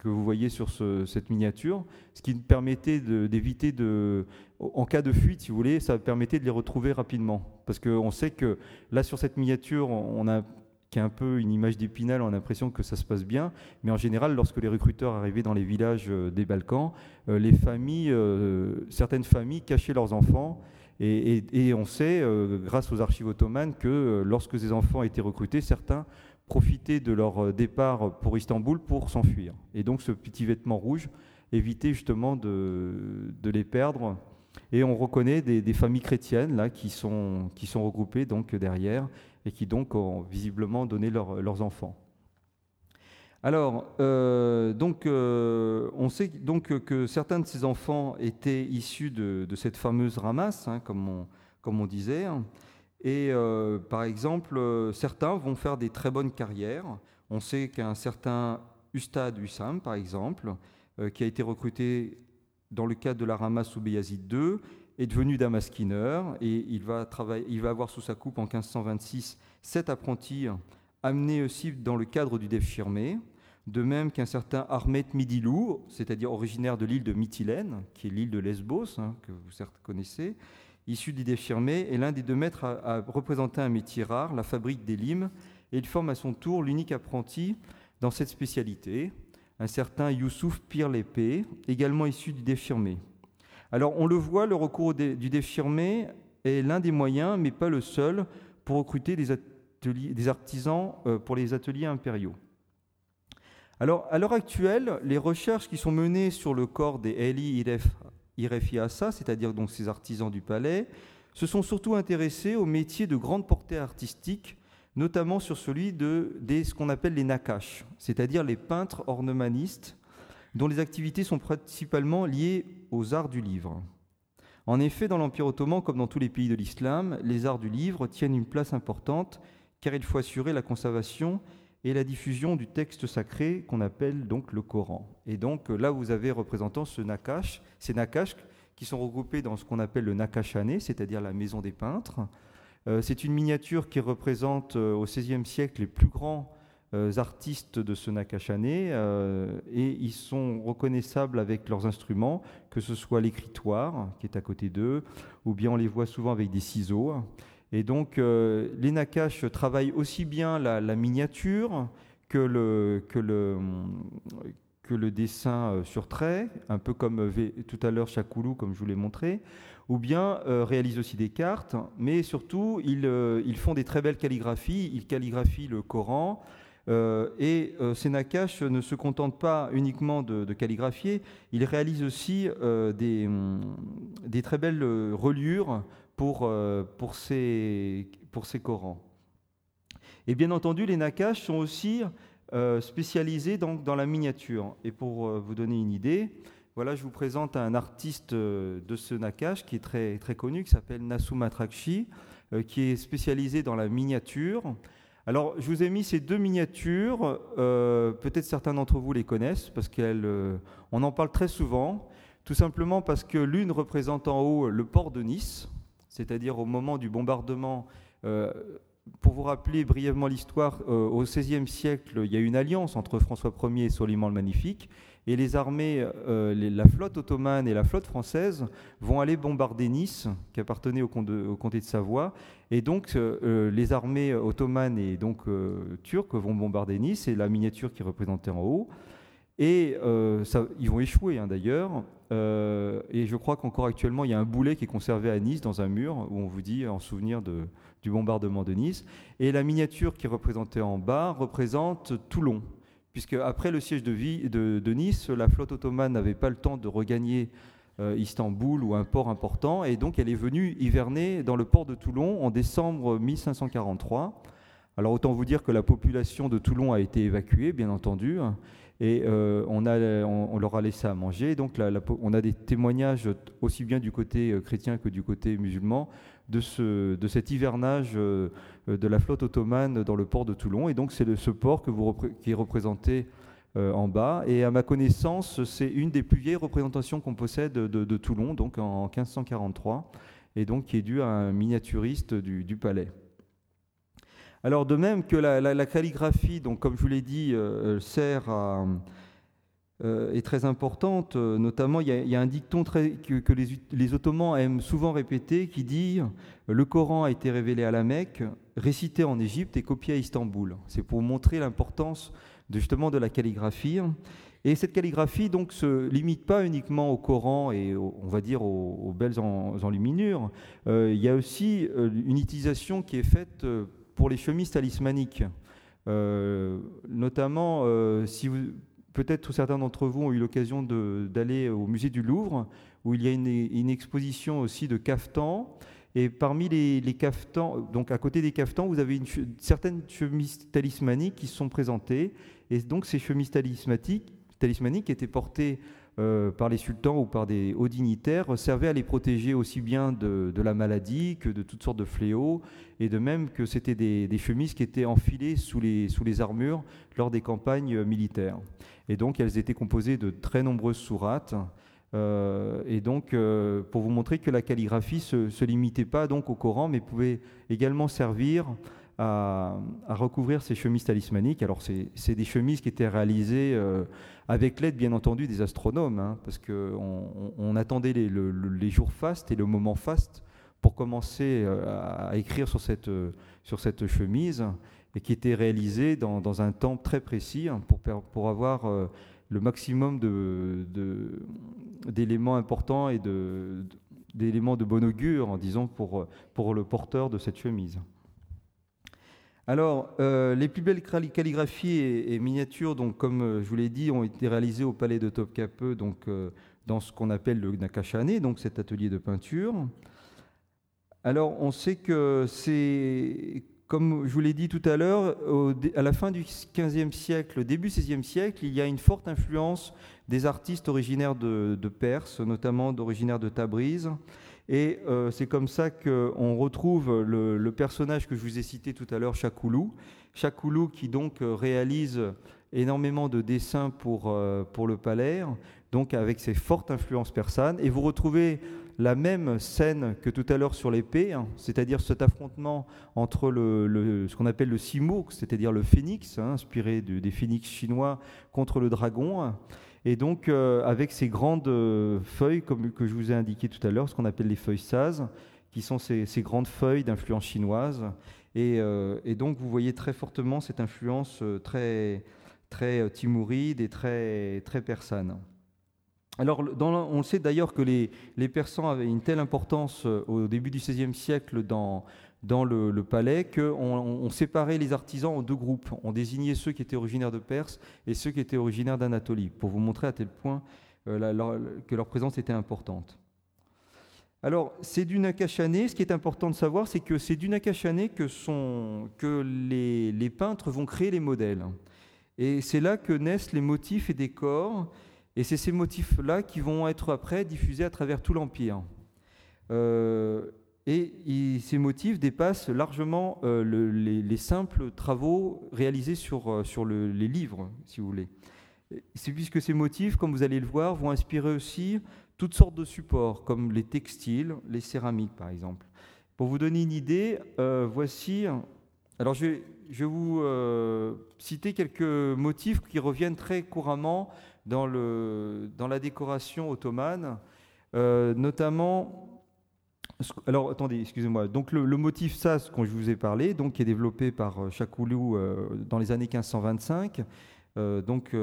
que vous voyez sur cette miniature, ce qui permettait d'éviter de, en cas de fuite, si vous voulez, ça permettait de les retrouver rapidement. Parce qu'on sait que là, sur cette miniature, on a qui est un peu une image d'épinal, on a l'impression que ça se passe bien, mais en général, lorsque les recruteurs arrivaient dans les villages euh, des Balkans, euh, les familles, euh, certaines familles cachaient leurs enfants, et, on sait, grâce aux archives ottomanes, que lorsque ces enfants étaient recrutés, certains profitaient de leur départ pour Istanbul pour s'enfuir. Et donc ce petit vêtement rouge évitait justement de, les perdre. Et on reconnaît des, des, familles chrétiennes là qui sont, qui sont regroupées donc derrière et qui donc ont visiblement donné leurs enfants. Alors, euh, donc, euh, on sait donc que certains de ces enfants étaient issus de, cette fameuse ramasse, hein, comme, on, disait. Et euh, par exemple, certains vont faire des très bonnes carrières. On sait qu'un certain Ustad Hussam, par exemple, qui a été recruté dans le cadre de la ramasse sous Beyazid II, est devenu damasquineur et il va, travailler, il va avoir sous sa coupe en 1526 sept apprentis amenés aussi dans le cadre du Defchirmé, de même qu'un certain Armet Midilou, c'est-à-dire originaire de l'île de Mytilène, qui est l'île de Lesbos, hein, que vous certes connaissez, issu du Defchirmé, est l'un des deux maîtres à, représenter un métier rare, la fabrique des limes, et il forme à son tour l'unique apprenti dans cette spécialité, un certain Youssouf Pirlepé, également issu du Defchirmé. Alors on le voit, le recours du défirmé est l'un des moyens, mais pas le seul, pour recruter des, artisans euh, pour les ateliers impériaux. Alors à l'heure actuelle, les recherches qui sont menées sur le corps des Eli Iref, c'est-à-dire donc ces artisans du palais, se sont surtout intéressés aux métiers de grande portée artistique, notamment sur celui de ce qu'on appelle les nakash, c'est-à-dire les peintres ornemanistes dont les activités sont principalement liées aux arts du livre. En effet, dans l'Empire ottoman, comme dans tous les pays de l'islam, les arts du livre tiennent une place importante car il faut assurer la conservation et la diffusion du texte sacré qu'on appelle donc le Coran. Et donc là, vous avez représentant ce nakash, ces nakash qui sont regroupés dans ce qu'on appelle le nakashane, c'est-à-dire la maison des peintres. Euh, c'est une miniature qui représente euh, au XVIe siècle les plus grands artistes de ce Nakashane euh, et ils sont reconnaissables avec leurs instruments, que ce soit l'écritoire qui est à côté d'eux, ou bien on les voit souvent avec des ciseaux. Et donc euh, les Nakash travaillent aussi bien la, miniature que le, que le, que le dessin sur trait, un peu comme tout à l'heure Chakoulou, comme je vous l'ai montré, ou bien réalisent aussi des cartes, mais surtout ils, ils, font des très belles calligraphies, ils calligraphient le Coran, euh, et euh, ces Nakash ne se contentent pas uniquement de, calligraphier, ils réalisent aussi euh, hum, des, très belles reliures pour, pour, ces, pour ces Corans. Et bien entendu, les Nakash sont aussi spécialisés dans, la miniature. Et pour vous donner une idée, voilà, je vous présente un artiste de ce Nakash qui est très, très connu, qui s'appelle Nassou Matrakchi, qui est spécialisé dans la miniature. Alors, je vous ai mis ces deux miniatures. Euh, peut-être certains d'entre vous les connaissent parce qu'on euh, en parle très souvent. Tout simplement parce que l'une représente en haut le port de Nice, c'est-à-dire au moment du bombardement. Euh, pour vous rappeler brièvement l'histoire, au XVIe siècle, il y a une alliance entre François Ier et Soliman le Magnifique et les armées, euh, la flotte ottomane et la flotte française vont aller bombarder Nice, qui appartenait au, comté de Savoie, et donc euh, les armées ottomanes et donc euh, turques vont bombarder Nice, c'est la miniature qui est représentée en haut, et ils vont échouer hein, d'ailleurs, et je crois qu'encore actuellement il y a un boulet qui est conservé à Nice dans un mur où on vous dit en souvenir du bombardement de Nice, et la miniature qui est représentée en bas représente Toulon puisque après le siège de, Nice, la flotte ottomane n'avait pas le temps de regagner euh, Istanbul ou un port important, et donc elle est venue hiverner dans le port de Toulon en décembre 1543. Alors autant vous dire que la population de Toulon a été évacuée, bien entendu, et a, on, leur a laissé à manger. Donc on a des témoignages aussi bien du côté chrétien que du côté musulman de, ce, de cet hivernage de la flotte ottomane dans le port de Toulon. Et donc c'est ce port que vous, qui est représenté en bas. Et à ma connaissance, c'est une des plus vieilles représentations qu'on possède de, Toulon, donc en 1543, et donc qui est due à un miniaturiste du palais. Alors de même que la, calligraphie, donc comme je vous l'ai dit, euh, sert à, euh, est très importante. Notamment, il y, a, un dicton que, les, Ottomans aiment souvent répéter qui dit le Coran a été révélé à la Mecque, récité en Égypte et copié à Istanbul. C'est pour montrer l'importance justement de la calligraphie. Et cette calligraphie donc se limite pas uniquement au Coran et on va dire aux, belles enluminures. Euh, il y a aussi une utilisation qui est faite pour les chemises talismaniques. Euh, notamment, euh, si vous, peut-être certains d'entre vous ont eu l'occasion d'aller au musée du Louvre, où il y a une, exposition aussi de caftans. Et parmi les, les, caftans, donc à côté des caftans, vous avez une, certaines chemises talismaniques qui sont présentées. Et donc ces chemises talismaniques, talismaniques étaient portées euh, par les sultans ou par des hauts dignitaires servait à les protéger aussi bien de, la maladie que de toutes sortes de fléaux, et de même que c'était des, chemises qui étaient enfilées sous les, sous les armures lors des campagnes militaires. Et donc elles étaient composées de très nombreuses sourates. Euh, et donc, euh, pour vous montrer que la calligraphie ne se, se, limitait pas donc au Coran, mais pouvait également servir à, recouvrir ces chemises talismaniques. Alors, c'est des chemises qui étaient réalisées euh, avec l'aide, bien entendu, des astronomes, hein, parce qu'on on attendait les, jours fastes et le moment faste pour commencer euh, à, écrire sur cette, sur cette chemise, et qui était réalisée dans, un temps très précis hein, pour, pour avoir euh, le maximum d'éléments de, importants et d'éléments de, de bon augure, en disant, pour, pour le porteur de cette chemise. Alors, euh, les plus belles calligraphies et, miniatures, donc, comme euh, je vous l'ai dit, ont été réalisées au palais de Topkapi, donc, euh, dans ce qu'on appelle le Nakashane, donc cet atelier de peinture. Alors, on sait que c'est, comme je vous l'ai dit tout à l'heure, à la fin du XVe siècle, début XVIe siècle, il y a une forte influence des artistes originaires de, de Perse, notamment d'originaires de Tabriz. Et euh, c'est comme ça qu'on retrouve le, personnage que je vous ai cité tout à l'heure, Chakoulou. Chakoulou qui donc euh, réalise énormément de dessins pour, euh, pour le palais, donc avec ses fortes influences persanes. Et vous retrouvez la même scène que tout à l'heure sur l'épée, hein, c'est-à-dire cet affrontement entre le, ce qu'on appelle le Simouk, c'est-à-dire le phénix, hein, inspiré des phénix chinois, contre le dragon. Et donc, euh, avec ces grandes euh, feuilles, comme que je vous ai indiqué tout à l'heure, ce qu'on appelle les feuilles saz, qui sont ces, grandes feuilles d'influence chinoise. Euh, et, donc, vous voyez très fortement cette influence très, très timouride et très, très persane. Alors, on le sait d'ailleurs que les, Persans avaient une telle importance au début du XVIe siècle dans, dans le, palais qu'on on séparait les artisans en deux groupes. On désignait ceux qui étaient originaires de Perse et ceux qui étaient originaires d'Anatolie, pour vous montrer à tel point euh, que leur présence était importante. Alors, c'est du Nakashané. Ce qui est important de savoir, c'est que c'est du Nakashané que, que les, les, peintres vont créer les modèles. Et c'est là que naissent les motifs et décors. Et c'est ces motifs-là qui vont être après diffusés à travers tout l'Empire. Euh, et ces motifs dépassent largement euh, les, simples travaux réalisés sur, euh, sur les livres, si vous voulez. C'est puisque ces motifs, comme vous allez le voir, vont inspirer aussi toutes sortes de supports, comme les textiles, les céramiques par exemple. Pour vous donner une idée, euh, voici. Alors je vais, je vous citer quelques motifs qui reviennent très couramment dans, le, dans la décoration ottomane, notamment alors, attendez, excusez-moi. Donc, le, motif SAS, dont je vous ai parlé, donc, qui est développé par Chakoulou euh, euh, dans les années 1525, euh, donc,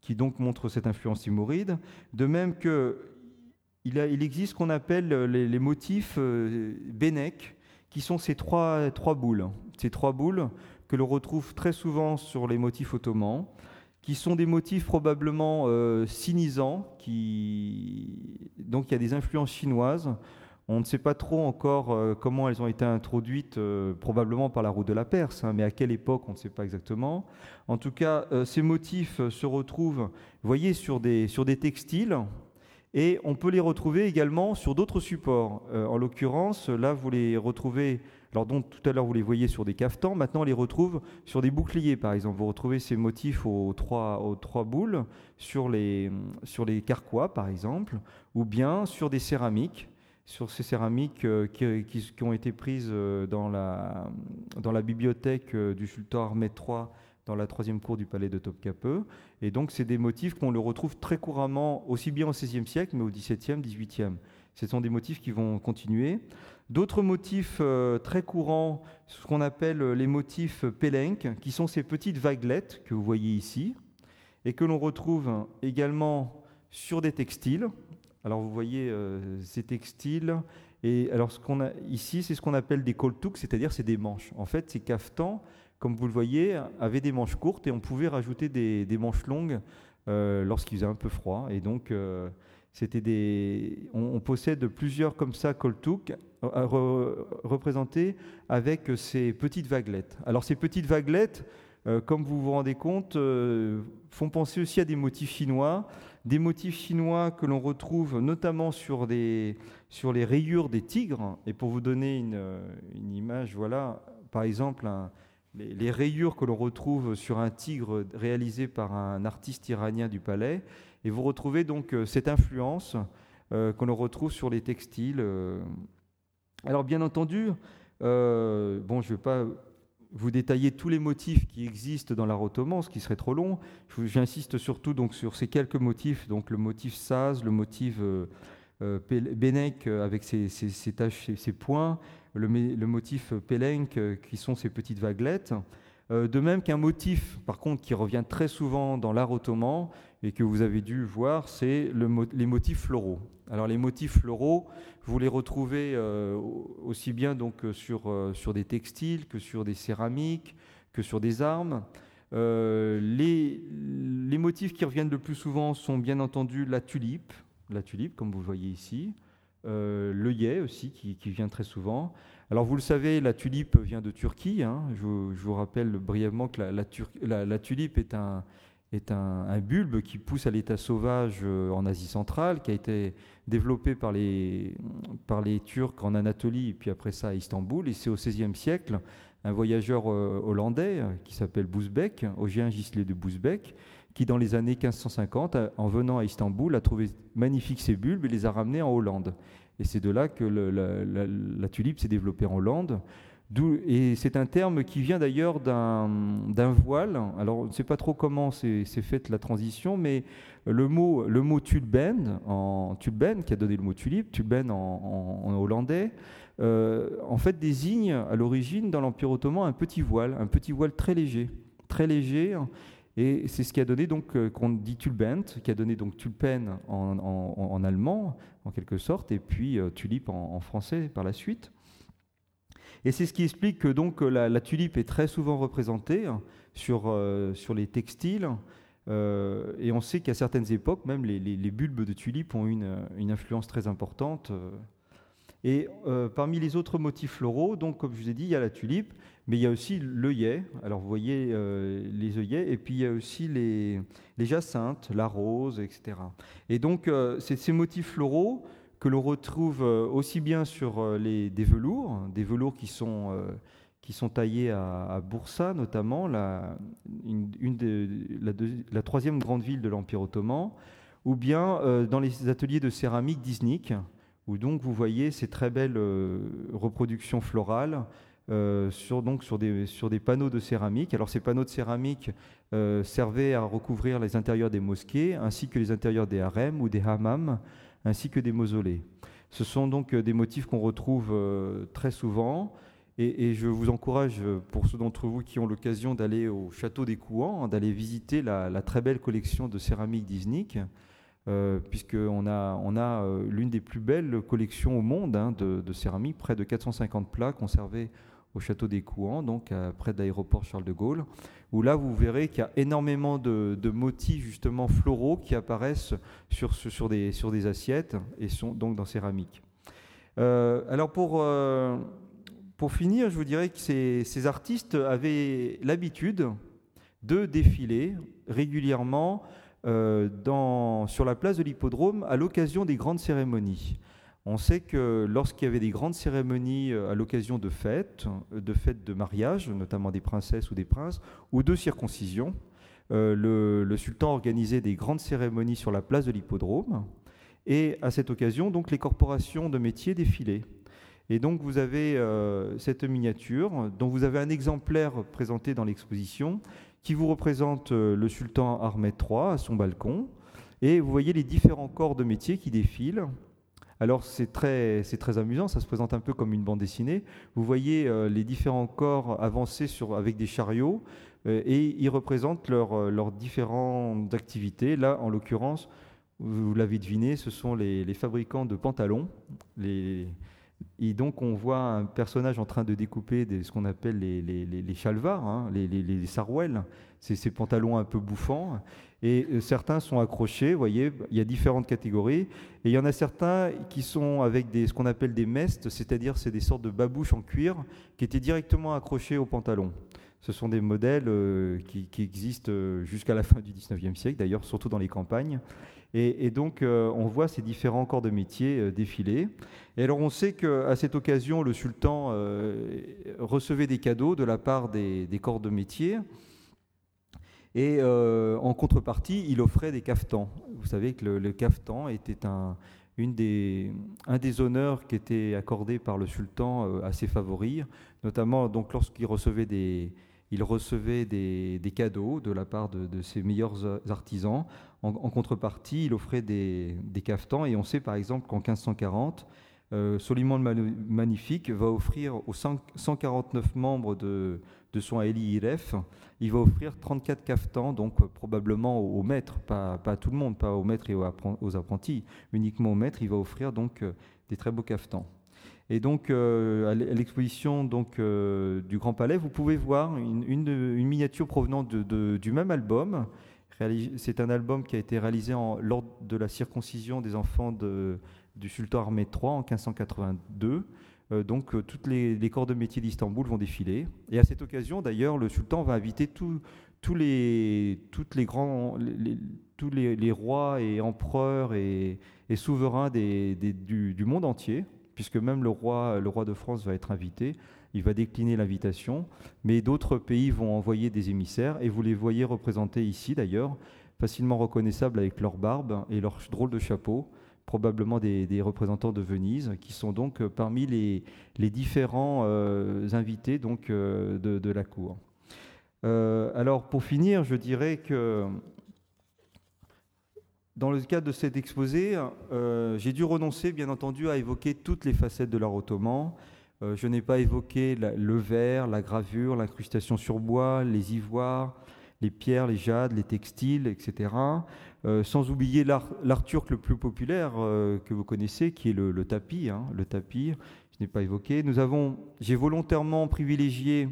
qui donc montre cette influence timoride. De même que il, existe ce qu'on appelle les, motifs Benek, qui sont ces trois boules. Ces trois boules que l'on retrouve très souvent sur les motifs ottomans qui sont des motifs probablement euh, donc il y a des influences chinoises. On ne sait pas trop encore euh, comment elles ont été introduites, euh, probablement par la route de la Perse, hein, mais à quelle époque, on ne sait pas exactement. En tout cas, euh, ces motifs se retrouvent, vous voyez, sur des, sur des textiles, et on peut les retrouver également sur d'autres supports. en l'occurrence, là, vous les retrouvez, alors donc tout à l'heure, vous les voyez sur des caftans, maintenant on les retrouve sur des boucliers, par exemple. Vous retrouvez ces motifs aux trois, boules sur les, carquois, par exemple, ou bien sur des céramiques sur ces céramiques euh, qui, ont été prises euh, dans la, bibliothèque euh, du sultan Ahmed III dans la troisième cour du palais de Topkapi. Et donc, c'est des motifs qu'on le retrouve très couramment, aussi bien au XVIe siècle, mais au XVIIe, XVIIIe. Ce sont des motifs qui vont continuer. D'autres motifs très courants, ce qu'on appelle les motifs pélenques, qui sont ces petites vaguelettes que vous voyez ici, et que l'on retrouve également sur des textiles. Alors vous voyez euh, ces textiles. Et alors ce qu'on a ici, c'est ce qu'on appelle des koltuks, c'est-à-dire c'est des manches. En fait, ces caftans, comme vous le voyez, avaient des manches courtes et on pouvait rajouter des, manches longues euh, lorsqu'il faisait un peu froid. Et donc euh, c'était des, on, possède plusieurs comme ça koltuks représentés avec ces petites vaguelettes. Alors ces petites vaguelettes, comme vous vous rendez compte, font penser aussi à des motifs chinois des motifs chinois que l'on retrouve notamment sur, les rayures des tigres. Et pour vous donner une image, voilà, par exemple, les, rayures que l'on retrouve sur un tigre réalisé par un artiste iranien du palais. Et vous retrouvez donc euh, cette influence euh, que l'on retrouve sur les textiles. Euh. Alors bien entendu, bon, je ne vais pas vous détailler tous les motifs qui existent dans l'art ottoman, ce qui serait trop long. J'insiste surtout donc sur ces quelques motifs, donc le motif Saz, le motif euh, avec ses, ses, taches, ses, points, le, motif Pelenk qui sont ces petites vaguelettes. de même qu'un motif, par contre, qui revient très souvent dans l'art ottoman et que vous avez dû voir, c'est le, les motifs floraux. Alors les motifs floraux, vous les retrouvez euh, aussi bien donc euh, sur, euh, sur des textiles que sur des céramiques, que sur des armes. les, les, motifs qui reviennent le plus souvent sont bien entendu la tulipe, la tulipe comme vous le voyez ici, l'œillet aussi qui, qui, vient très souvent. Alors vous le savez, la tulipe vient de Turquie. Hein. Je, vous rappelle brièvement que la tulipe est un, est un, bulbe qui pousse à l'état sauvage euh, en Asie centrale, qui a été développé par les, par les Turcs en Anatolie, et puis après ça à Istanbul. Et c'est au XVIe siècle un voyageur euh, hollandais euh, qui s'appelle Bousbek, Ogien Gisley de Bousbek, qui dans les années 1550, en venant à Istanbul, a trouvé magnifiques ces bulbes et les a ramenés en Hollande. Et c'est de là que la tulipe s'est développée en Hollande. Et c'est un terme qui vient d'ailleurs d'un voile. Alors, on ne sait pas trop comment s'est faite la transition, mais le mot, le tulben, en, tulben, qui a donné le mot tulipe, tulben en, hollandais, euh, en fait désigne à l'origine dans l'Empire ottoman un petit voile, un petit voile très léger, très léger. Et c'est ce qui a donné donc euh, qu'on dit tulbent, qui a donné donc tulpen en, allemand, en quelque sorte, et puis euh, tulipe en français par la suite. Et c'est ce qui explique que donc la, tulipe est très souvent représentée hein, sur, euh, sur les textiles. Euh, et on sait qu'à certaines époques, même les, bulbes de tulipe ont une, une influence très importante. Et euh, parmi les autres motifs floraux, donc comme je vous ai dit, il y a la tulipe, mais il y a aussi l'œillet. Alors vous voyez les œillets, et puis il y a aussi les, les jacinthes, la rose, etc. Et donc ces motifs floraux que l'on retrouve euh, aussi bien sur euh, les, des velours, des velours qui sont, euh, qui sont taillés à, Boursa notamment, la, une, la, troisième grande ville de l'Empire ottoman, ou bien dans les ateliers de céramique d'Iznik, où donc vous voyez ces très belles reproductions florales sur, donc sur, des, sur des panneaux de céramique. Alors ces panneaux de céramique servaient à recouvrir les intérieurs des mosquées ainsi que les intérieurs des harems ou des hammams ainsi que des mausolées. Ce sont donc euh, des motifs qu'on retrouve euh, très souvent. Et, je vous encourage, euh, pour ceux d'entre vous qui ont l'occasion d'aller au château des Couans, d'aller visiter la, très belle collection de céramique d'Iznik, puisqu'on a, a l'une des plus belles collections au monde hein, de, de, céramique, près de 450 plats conservés au château des Couans, donc près de l'aéroport Charles de Gaulle, où là vous verrez qu'il y a énormément de, motifs justement floraux qui apparaissent sur, des, assiettes et sont donc dans céramique. alors pour, pour finir, je vous dirais que ces, artistes avaient l'habitude de défiler régulièrement sur la place de l'hippodrome à l'occasion des grandes cérémonies. On sait que lorsqu'il y avait des grandes cérémonies euh, à l'occasion de fêtes, euh, de fêtes de mariage, notamment des princesses ou des princes, ou de circoncision, euh, le, sultan organisait des grandes cérémonies sur la place de l'hippodrome. Et à cette occasion, donc, les corporations de métiers défilaient. Et donc, vous avez cette miniature, dont vous avez un exemplaire présenté dans l'exposition, qui vous représente le sultan Ahmed III à son balcon. Et vous voyez les différents corps de métiers qui défilent alors c'est très, amusant, ça se présente un peu comme une bande dessinée. Vous voyez euh, les différents corps avancer avec des chariots euh, et ils représentent euh, leurs différentes activités. Là, en l'occurrence, vous l'avez deviné, ce sont les, fabricants de pantalons. Et donc on voit un personnage en train de découper ce qu'on appelle les, les, les chalvars, hein, les, les, sarouels, ces pantalons un peu bouffants. Et euh, certains sont accrochés, vous voyez, il y a différentes catégories. Et il y en a certains qui sont avec ce qu'on appelle des mestes, c'est-à-dire c'est des sortes de babouches en cuir qui étaient directement accrochés au pantalon. Ce sont des modèles euh, qui, existent euh, jusqu'à la fin du 19e siècle, d'ailleurs, surtout dans les campagnes. Et, donc, on voit ces différents corps de métier défiler. Et alors, on sait qu'à cette occasion, le sultan recevait des cadeaux de la part des, corps de métier. Et euh, en contrepartie, il offrait des caftans. Vous savez que le, caftan était un, une des, un des honneurs qui était accordé par le sultan euh, à ses favoris, notamment donc lorsqu'il recevait des, il recevait des, des, cadeaux de la part de, ses meilleurs artisans. En, contrepartie, il offrait des, des, caftans. Et on sait par exemple qu'en 1540, euh, Soliman le Magnifique va offrir aux 149 membres de, son Eli Iref, il va offrir 34 caftans, donc euh, probablement aux, maîtres, pas, à tout le monde, pas aux maîtres et aux, apprentis, uniquement aux maîtres, il va offrir donc euh, des très beaux caftans. Et donc, euh, à l'exposition du Grand Palais, vous pouvez voir une, miniature provenant du même album. C'est un album qui a été réalisé en, lors de la circoncision des enfants du sultan Ahmed III en 1582. Euh, donc euh, toutes les, corps de métier d'Istanbul vont défiler. Et à cette occasion, d'ailleurs, le sultan va inviter tous les, les grands, tous les, rois et empereurs et, souverains du, monde entier, puisque même le roi de France va être invité. Il va décliner l'invitation, mais d'autres pays vont envoyer des émissaires, et vous les voyez représentés ici d'ailleurs, facilement reconnaissables avec leur barbe et leur drôle de chapeau probablement des, représentants de Venise, qui sont donc euh, parmi les, différents euh, invités donc, euh, de, la cour. alors pour finir, je dirais que dans le cadre de cet exposé, j'ai dû renoncer bien entendu à évoquer toutes les facettes de l'art ottoman. Je n'ai pas évoqué le verre, la gravure, l'incrustation sur bois, les ivoires, les pierres, les jades, les textiles, etc. Euh, sans oublier l'art turc le plus populaire euh, que vous connaissez, qui est le, tapis. Hein, le tapis, je n'ai pas évoqué. Nous avons, j'ai volontairement privilégié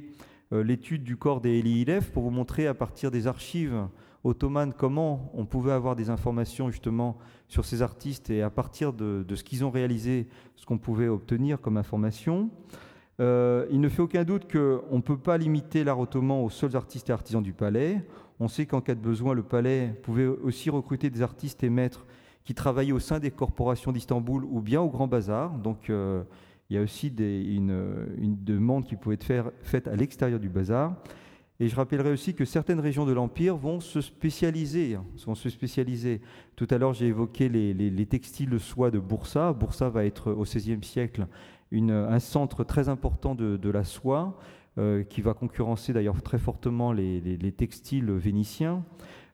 euh, l'étude du corps des Eliilef pour vous montrer à partir des archives ottomanes comment on pouvait avoir des informations justement sur ces artistes et à partir de, ce qu'ils ont réalisé, ce qu'on pouvait obtenir comme information. il ne fait aucun doute qu'on ne peut pas limiter l'art ottoman aux seuls artistes et artisans du palais. On sait qu'en cas de besoin, le palais pouvait aussi recruter des artistes et maîtres qui travaillaient au sein des corporations d'Istanbul ou bien au Grand Bazar. Donc euh, il y a aussi une, demande qui pouvait être faite à l'extérieur du bazar. Et je rappellerai aussi que certaines régions de l'Empire vont se spécialiser. Vont se spécialiser. Tout à l'heure, j'ai évoqué les, textiles de soie de Boursa. Boursa va être au XVIe siècle un centre très important de la soie. Euh, qui va concurrencer d'ailleurs très fortement les, textiles vénitiens.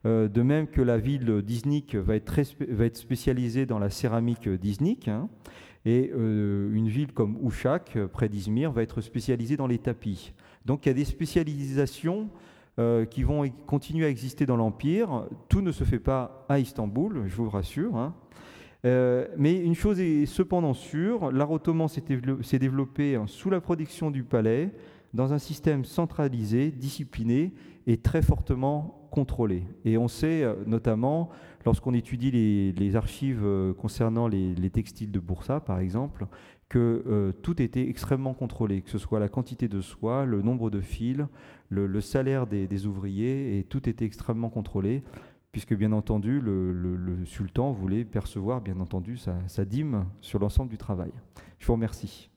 Euh, de même que la ville d'Iznik va, être spécialisée dans la céramique d'Iznik. Hein, et euh, une ville comme Uşak, près d'Izmir, va être spécialisée dans les tapis. Donc il y a des spécialisations qui vont continuer à exister dans l'Empire. Tout ne se fait pas à Istanbul, je vous rassure. Hein. mais une chose est cependant sûre, l'art ottoman s'est développé, hein, sous la protection du palais, dans un système centralisé, discipliné et très fortement contrôlé. Et on sait euh, notamment, lorsqu'on étudie les, archives euh, concernant les, textiles de Boursa, par exemple, que euh, tout était extrêmement contrôlé, que ce soit la quantité de soie, le nombre de fils, le, salaire des, ouvriers, et tout était extrêmement contrôlé, puisque bien entendu, le, sultan voulait percevoir, bien entendu, sa, sa dîme sur l'ensemble du travail. Je vous remercie.